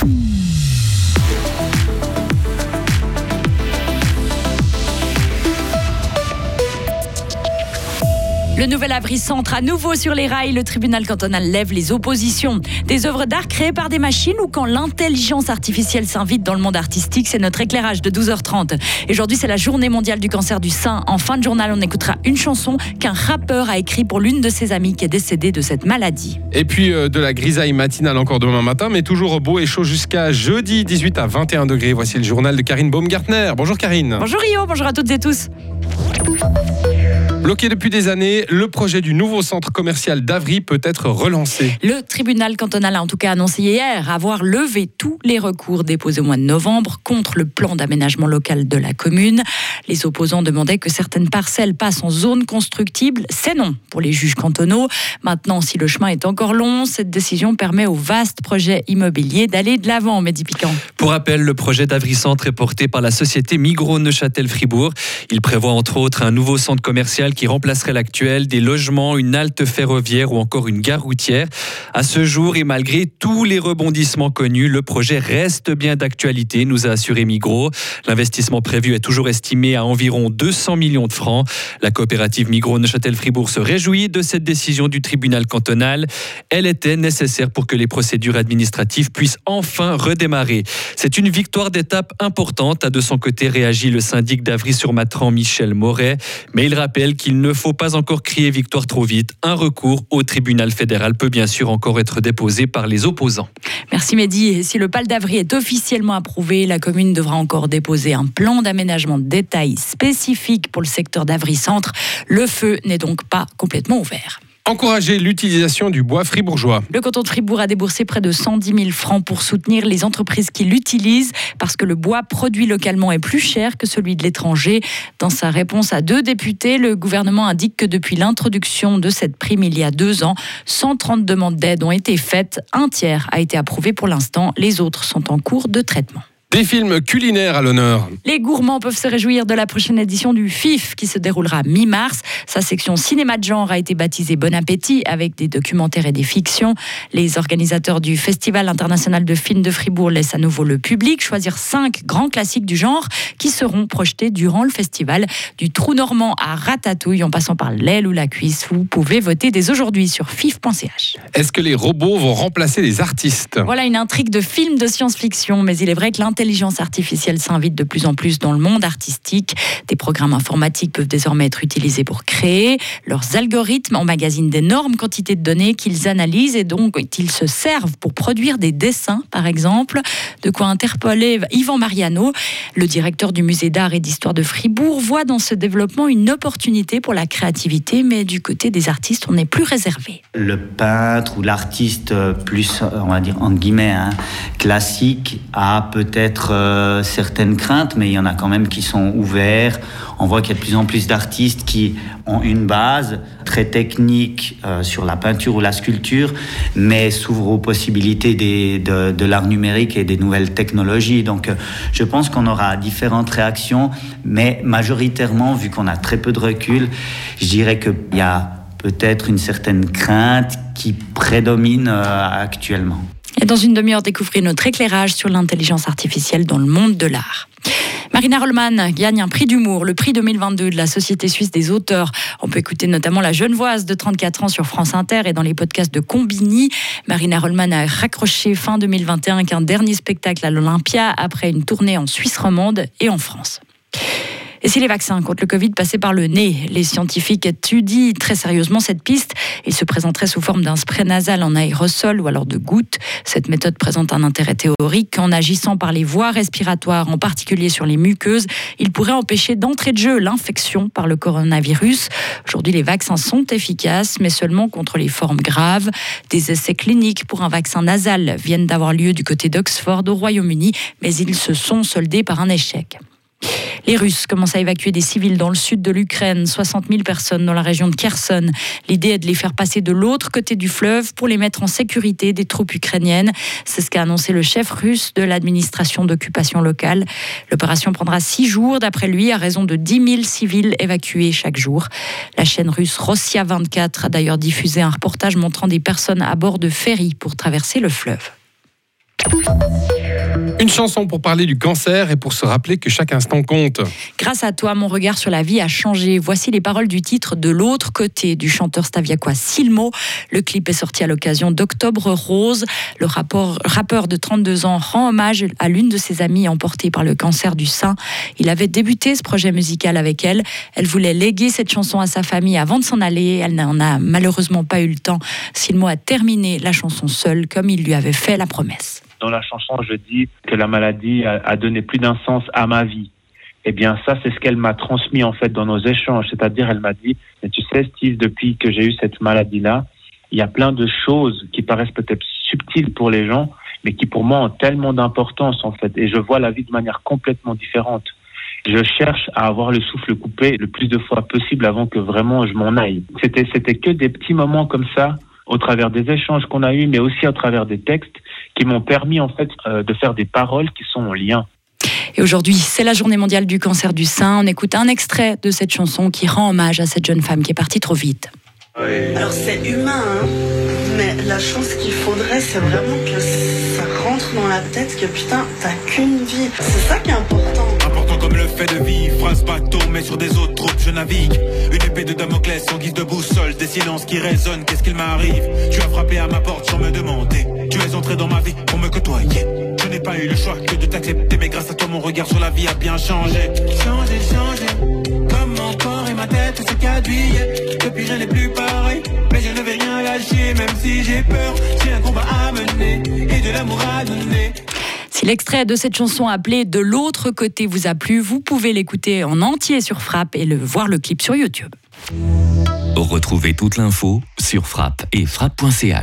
Mm-hmm. Le nouvel abri centre à nouveau sur les rails. Le tribunal cantonal lève les oppositions. Des œuvres d'art créées par des machines ou quand l'intelligence artificielle s'invite dans le monde artistique, c'est notre éclairage de 12h30. Et aujourd'hui, c'est la journée mondiale du cancer du sein. En fin de journal, on écoutera une chanson qu'un rappeur a écrite pour l'une de ses amies qui est décédée de cette maladie. Et puis euh, de la grisaille matinale encore demain matin, mais toujours beau et chaud jusqu'à jeudi 18 à 21 degrés. Voici le journal de Karine Baumgartner. Bonjour Karine. Bonjour Rio, bonjour à toutes et tous. Bloqué depuis des années, le projet du nouveau centre commercial d'Avry peut être relancé. Le tribunal cantonal a en tout cas annoncé hier avoir levé tous les recours déposés au mois de novembre contre le plan d'aménagement local de la commune. Les opposants demandaient que certaines parcelles passent en zone constructible. C'est non pour les juges cantonaux. Maintenant, si le chemin est encore long, cette décision permet au vaste projet immobilier d'aller de l'avant, Mehdi Piquant. Pour rappel, le projet d'Avry Centre est porté par la société Migros Neuchâtel-Fribourg. Il prévoit entre autres un nouveau centre commercial qui remplacerait l'actuel, des logements, une halte ferroviaire ou encore une gare routière. À ce jour et malgré tous les rebondissements connus, le projet reste bien d'actualité, nous a assuré Migros. L'investissement prévu est toujours estimé à environ 200 millions de francs. La coopérative Migros Neuchâtel-Fribourg se réjouit de cette décision du tribunal cantonal. Elle était nécessaire pour que les procédures administratives puissent enfin redémarrer. C'est une victoire d'étape importante, a de son côté réagi le syndic d'Avry-sur-Matran Michel Moret, mais il rappelle qu'il ne faut pas encore crier victoire trop vite. Un recours au tribunal fédéral peut bien sûr encore être déposé par les opposants. Merci Mehdi. Si le PAL d'Avry est officiellement approuvé, la commune devra encore déposer un plan d'aménagement de détail spécifique pour le secteur d'Avry Centre. Le feu n'est donc pas complètement ouvert. Encourager l'utilisation du bois fribourgeois. Le canton de Fribourg a déboursé près de 110 000 francs pour soutenir les entreprises qui l'utilisent parce que le bois produit localement est plus cher que celui de l'étranger. Dans sa réponse à deux députés, le gouvernement indique que depuis l'introduction de cette prime il y a deux ans, 130 demandes d'aide ont été faites. Un tiers a été approuvé pour l'instant. Les autres sont en cours de traitement. Des films culinaires à l'honneur. Les gourmands peuvent se réjouir de la prochaine édition du FIF qui se déroulera mi-mars. Sa section cinéma de genre a été baptisée Bon Appétit avec des documentaires et des fictions. Les organisateurs du Festival international de films de Fribourg laissent à nouveau le public choisir cinq grands classiques du genre qui seront projetés durant le festival. Du trou normand à Ratatouille en passant par l'aile ou la cuisse. Vous pouvez voter dès aujourd'hui sur fif.ch. Est-ce que les robots vont remplacer les artistes? Voilà une intrigue de film de science-fiction, mais il est vrai que l'intelligence artificielle s'invite de plus en plus dans le monde artistique. Des programmes informatiques peuvent désormais être utilisés pour créer. Leurs algorithmes emmagasinent d'énormes quantités de données qu'ils analysent et donc ils se servent pour produire des dessins, par exemple. De quoi interpeller Yvan Mariano, le directeur du musée d'art et d'histoire de Fribourg, voit dans ce développement une opportunité pour la créativité, mais du côté des artistes, on est plus réservé. Le peintre ou l'artiste plus, on va dire, entre guillemets, hein, classique a peut-être euh, certaines craintes, mais il y en a quand même qui sont ouverts. On voit qu'il y a de plus en plus d'artistes qui ont une base très technique euh, sur la peinture ou la sculpture, mais s'ouvrent aux possibilités de, l'art numérique et des nouvelles technologies. Donc euh, je pense qu'on aura différentes réactions, mais majoritairement, vu qu'on a très peu de recul, je dirais qu'il y a peut-être une certaine crainte qui prédomine actuellement. Et dans une demi-heure, découvrez notre éclairage sur l'intelligence artificielle dans le monde de l'art. Marina Rollman gagne un prix d'humour, le prix 2022 de la Société suisse des auteurs. On peut écouter notamment la Genevoise de 34 ans sur France Inter et dans les podcasts de Combini. Marina Rollman a raccroché fin 2021 avec un dernier spectacle à l'Olympia après une tournée en Suisse romande et en France. Et si les vaccins contre le Covid passaient par le nez, les scientifiques étudient très sérieusement cette piste. Ils se présenteraient sous forme d'un spray nasal en aérosol ou alors de gouttes. Cette méthode présente un intérêt théorique. En agissant par les voies respiratoires, en particulier sur les muqueuses, il pourrait empêcher d'entrée de jeu l'infection par le coronavirus. Aujourd'hui, les vaccins sont efficaces, mais seulement contre les formes graves. Des essais cliniques pour un vaccin nasal viennent d'avoir lieu du côté d'Oxford au Royaume-Uni, mais ils se sont soldés par un échec. Les Russes commencent à évacuer des civils dans le sud de l'Ukraine, 60 000 personnes dans la région de Kherson. L'idée est de les faire passer de l'autre côté du fleuve pour les mettre en sécurité des troupes ukrainiennes. C'est ce qu'a annoncé le chef russe de l'administration d'occupation locale. L'opération prendra six jours, d'après lui, à raison de 10 000 civils évacués chaque jour. La chaîne russe Rossia 24 a d'ailleurs diffusé un reportage montrant des personnes à bord de ferries pour traverser le fleuve. Une chanson pour parler du cancer et pour se rappeler que chaque instant compte. Grâce à toi, mon regard sur la vie a changé. Voici les paroles du titre De l'autre côté du chanteur staviacois Silmo. Le clip est sorti à l'occasion d'Octobre Rose. Le rappeur de 32 ans rend hommage à l'une de ses amies emportée par le cancer du sein. Il avait débuté ce projet musical avec elle. Elle voulait léguer cette chanson à sa famille avant de s'en aller. Elle n'en a malheureusement pas eu le temps. Silmo a terminé la chanson seule comme il lui avait fait la promesse. Dans la chanson, je dis que la maladie a, donné plus d'un sens à ma vie. Eh bien, ça, c'est ce qu'elle m'a transmis en fait dans nos échanges. C'est-à-dire, elle m'a dit, mais tu sais, Steve, depuis que j'ai eu cette maladie-là, il y a plein de choses qui paraissent peut-être subtiles pour les gens, mais qui pour moi ont tellement d'importance en fait. Et je vois la vie de manière complètement différente. Je cherche à avoir le souffle coupé le plus de fois possible avant que vraiment je m'en aille. C'était, c'était que des petits moments comme ça, au travers des échanges qu'on a eus, mais aussi au travers des textes, qui m'ont permis en fait euh, de faire des paroles qui sont en lien. Et aujourd'hui, c'est la journée mondiale du cancer du sein. On écoute un extrait de cette chanson qui rend hommage à cette jeune femme qui est partie trop vite. Alors c'est humain, hein, mais la chose qu'il faudrait, c'est vraiment que ça rentre dans la tête que putain, t'as qu'une vie. C'est ça qui est important. Comme le fait de vivre, phrase bateau, mais sur des autres troupes, je navigue. Une épée de Damoclès en guise de boussole, des silences qui résonnent, qu'est-ce qu'il m'arrive? Tu as frappé à ma porte sans me demander. Tu es entré dans ma vie pour me côtoyer. Je n'ai pas eu le choix que de t'accepter, mais grâce à toi, mon regard sur la vie a bien changé. Changé, changé. Comme mon corps et ma tête se caduillent. Depuis, je n'ai plus pareil. Mais je ne vais rien lâcher, même si j'ai peur. J'ai un combat à mener et de l'amour à donner. Si l'extrait de cette chanson appelée De l'autre côté vous a plu, vous pouvez l'écouter en entier sur Frappe et voir le clip sur YouTube. Retrouvez toute l'info sur frappe et frappe.ch.